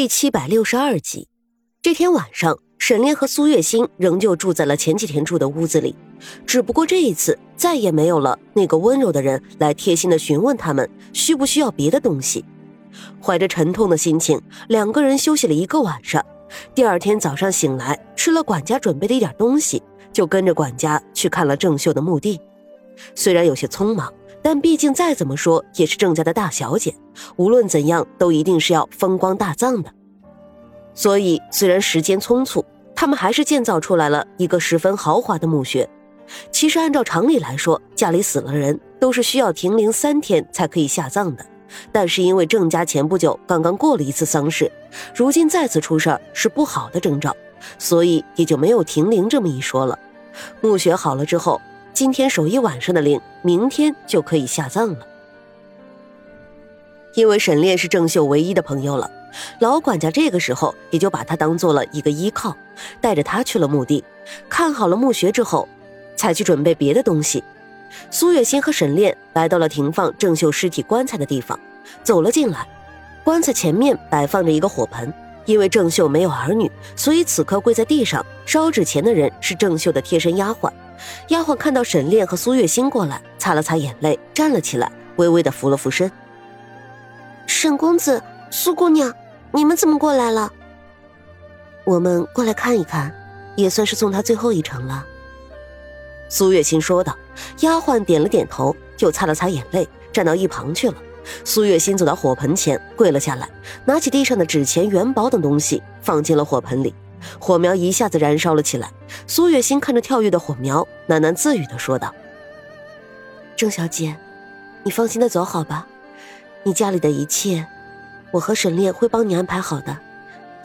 第七百六十二集，这天晚上，沈炼和苏月心仍旧住在了前几天住的屋子里，只不过这一次再也没有了那个温柔的人来贴心的询问他们需不需要别的东西。怀着沉痛的心情，两个人休息了一个晚上。第二天早上醒来，吃了管家准备的一点东西，就跟着管家去看了郑秀的墓地。虽然有些匆忙。但毕竟再怎么说也是郑家的大小姐，无论怎样都一定是要风光大葬的。所以虽然时间匆促，他们还是建造出来了一个十分豪华的墓穴。其实按照常理来说，家里死了人都是需要停灵三天才可以下葬的。但是因为郑家前不久刚刚过了一次丧事，如今再次出事儿是不好的征兆，所以也就没有停灵这么一说了。墓穴好了之后。今天守一晚上的灵，明天就可以下葬了。因为沈炼是郑秀唯一的朋友了，老管家这个时候也就把他当做了一个依靠，带着他去了墓地，看好了墓穴之后，才去准备别的东西。苏月心和沈炼来到了停放郑秀尸体棺材的地方，走了进来。棺材前面摆放着一个火盆，因为郑秀没有儿女，所以此刻跪在地上烧纸钱的人是郑秀的贴身丫鬟。丫鬟看到沈炼和苏月心过来，擦了擦眼泪，站了起来，微微的扶了扶身。沈公子、苏姑娘，你们怎么过来了？我们过来看一看，也算是送他最后一程了。苏月心说道。丫鬟点了点头，就擦了擦眼泪，站到一旁去了。苏月心走到火盆前，跪了下来，拿起地上的纸钱、元宝等东西，放进了火盆里。火苗一下子燃烧了起来，苏月心看着跳跃的火苗，喃喃自语的说道：“郑小姐，你放心的走好吧，你家里的一切，我和沈炼会帮你安排好的，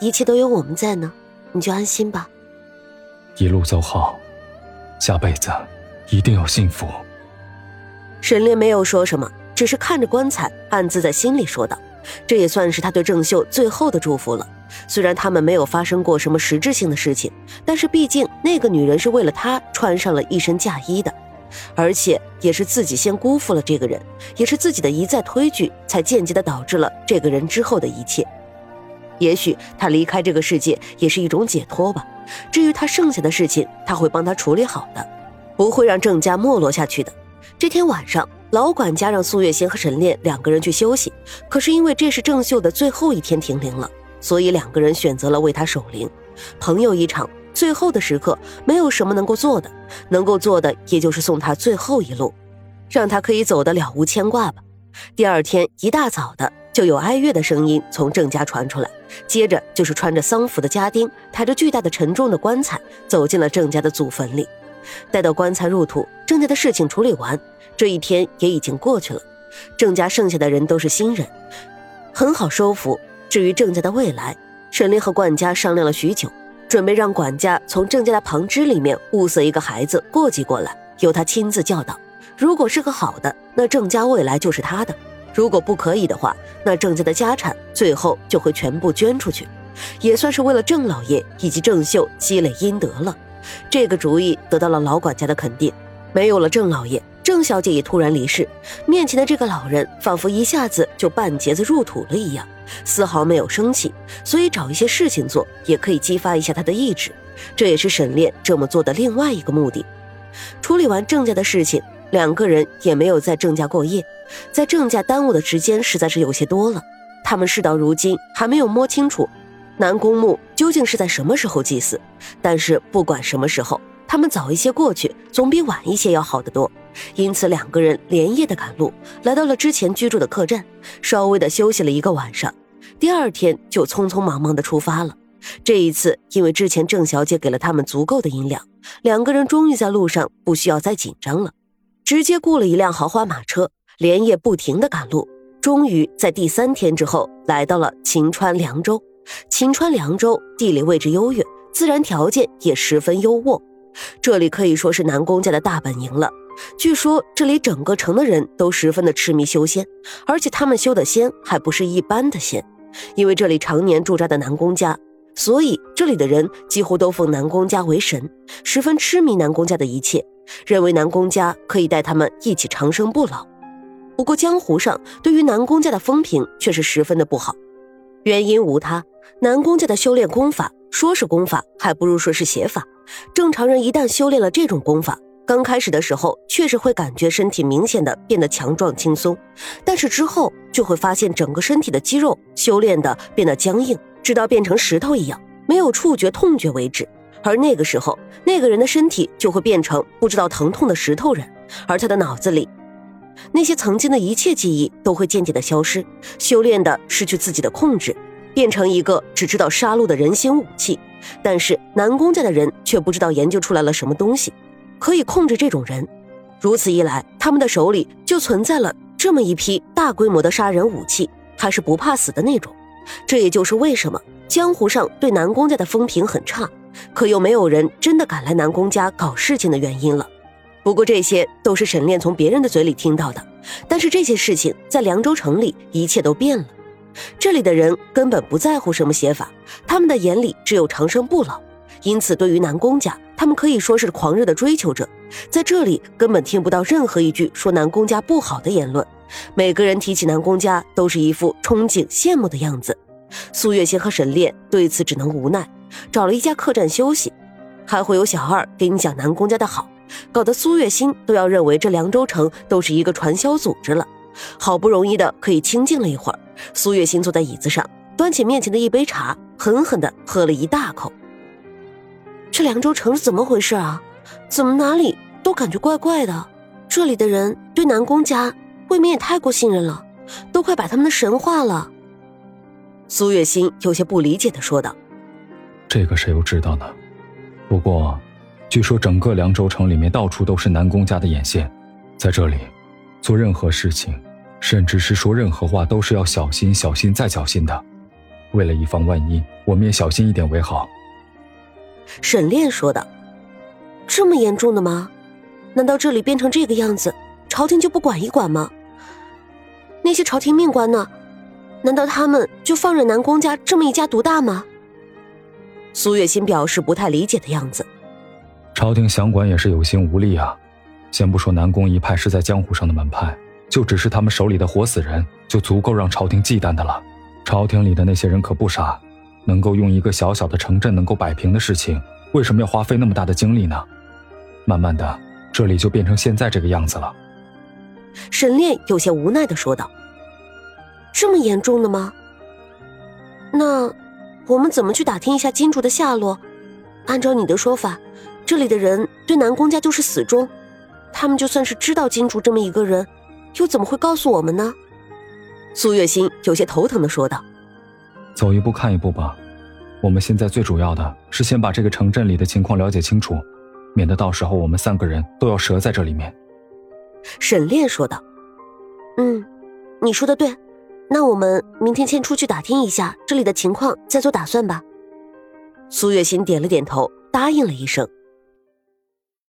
一切都有我们在呢，你就安心吧。一路走好，下辈子一定要幸福。”沈炼没有说什么，只是看着棺材，暗自在心里说道：“这也算是他对郑秀最后的祝福了。”虽然他们没有发生过什么实质性的事情，但是毕竟那个女人是为了他穿上了一身嫁衣的，而且也是自己先辜负了这个人，也是自己的一再推拒，才间接的导致了这个人之后的一切。也许他离开这个世界也是一种解脱吧。至于他剩下的事情，他会帮他处理好的，不会让郑家没落下去的。这天晚上，老管家让苏月心和沈炼两个人去休息，可是因为这是郑秀的最后一天停灵了。所以两个人选择了为他守灵，朋友一场，最后的时刻没有什么能够做的，能够做的也就是送他最后一路，让他可以走得了无牵挂吧。第二天一大早的就有哀乐的声音从郑家传出来，接着就是穿着丧服的家丁抬着巨大的沉重的棺材走进了郑家的祖坟里。待到棺材入土，郑家的事情处理完，这一天也已经过去了。郑家剩下的人都是新人，很好收服。至于郑家的未来，沈炼和管家商量了许久，准备让管家从郑家的旁支里面物色一个孩子过继过来，由他亲自教导。如果是个好的，那郑家未来就是他的；如果不可以的话，那郑家的家产最后就会全部捐出去，也算是为了郑老爷以及郑秀积累阴德了。这个主意得到了老管家的肯定。没有了郑老爷，郑小姐也突然离世，面前的这个老人仿佛一下子就半截子入土了一样。丝毫没有生气，所以找一些事情做也可以激发一下他的意志，这也是沈炼这么做的另外一个目的。处理完郑家的事情，两个人也没有在郑家过夜，在郑家耽误的时间实在是有些多了。他们事到如今还没有摸清楚南宫墓究竟是在什么时候祭祀，但是不管什么时候，他们早一些过去总比晚一些要好得多。因此，两个人连夜的赶路，来到了之前居住的客栈，稍微的休息了一个晚上。第二天就匆匆忙忙的出发了。这一次，因为之前郑小姐给了他们足够的银两，两个人终于在路上不需要再紧张了，直接雇了一辆豪华马车，连夜不停的赶路。终于在第三天之后，来到了秦川凉州。秦川凉州地理位置优越，自然条件也十分优渥，这里可以说是南宫家的大本营了。据说这里整个城的人都十分的痴迷修仙，而且他们修的仙还不是一般的仙，因为这里常年驻扎的南宫家，所以这里的人几乎都奉南宫家为神，十分痴迷南宫家的一切，认为南宫家可以带他们一起长生不老。不过江湖上对于南宫家的风评却是十分的不好，原因无他，南宫家的修炼功法，说是功法，还不如说是邪法。正常人一旦修炼了这种功法，刚开始的时候确实会感觉身体明显的变得强壮轻松，但是之后就会发现整个身体的肌肉修炼的变得僵硬，直到变成石头一样，没有触觉痛觉为止。而那个时候，那个人的身体就会变成不知道疼痛的石头人，而他的脑子里那些曾经的一切记忆都会渐渐的消失，修炼的失去自己的控制，变成一个只知道杀戮的人形武器。但是南宫家的人却不知道研究出来了什么东西。可以控制这种人，如此一来，他们的手里就存在了这么一批大规模的杀人武器，还是不怕死的那种。这也就是为什么江湖上对南宫家的风评很差，可又没有人真的敢来南宫家搞事情的原因了。不过这些都是沈炼从别人的嘴里听到的，但是这些事情在凉州城里一切都变了，这里的人根本不在乎什么邪法，他们的眼里只有长生不老。因此，对于南宫家，他们可以说是狂热的追求者，在这里根本听不到任何一句说南宫家不好的言论。每个人提起南宫家，都是一副憧憬、羡慕的样子。苏月心和沈炼对此只能无奈，找了一家客栈休息。还会有小二给你讲南宫家的好，搞得苏月心都要认为这凉州城都是一个传销组织了。好不容易的可以清静了一会儿，苏月心坐在椅子上，端起面前的一杯茶，狠狠地喝了一大口。这凉州城是怎么回事啊？怎么哪里都感觉怪怪的？这里的人对南宫家未免也太过信任了，都快把他们的神化了。苏月心有些不理解的说道：“这个谁又知道呢？不过，据说整个凉州城里面到处都是南宫家的眼线，在这里做任何事情，甚至是说任何话，都是要小心、小心再小心的。为了以防万一，我们也小心一点为好。”沈炼说道：“这么严重的吗？难道这里变成这个样子，朝廷就不管一管吗？那些朝廷命官呢？难道他们就放任南宫家这么一家独大吗？”苏月心表示不太理解的样子。朝廷想管也是有心无力啊。先不说南宫一派是在江湖上的门派，就只是他们手里的活死人，就足够让朝廷忌惮的了。朝廷里的那些人可不傻。能够用一个小小的城镇能够摆平的事情，为什么要花费那么大的精力呢？慢慢的，这里就变成现在这个样子了。沈炼有些无奈的说道：“这么严重的吗？那我们怎么去打听一下金主的下落？按照你的说法，这里的人对南宫家就是死忠，他们就算是知道金主这么一个人，又怎么会告诉我们呢？”苏月心有些头疼的说道。走一步看一步吧，我们现在最主要的是先把这个城镇里的情况了解清楚，免得到时候我们三个人都要折在这里面。”沈炼说道。“嗯，你说的对，那我们明天先出去打听一下这里的情况，再做打算吧。”苏月心点了点头，答应了一声。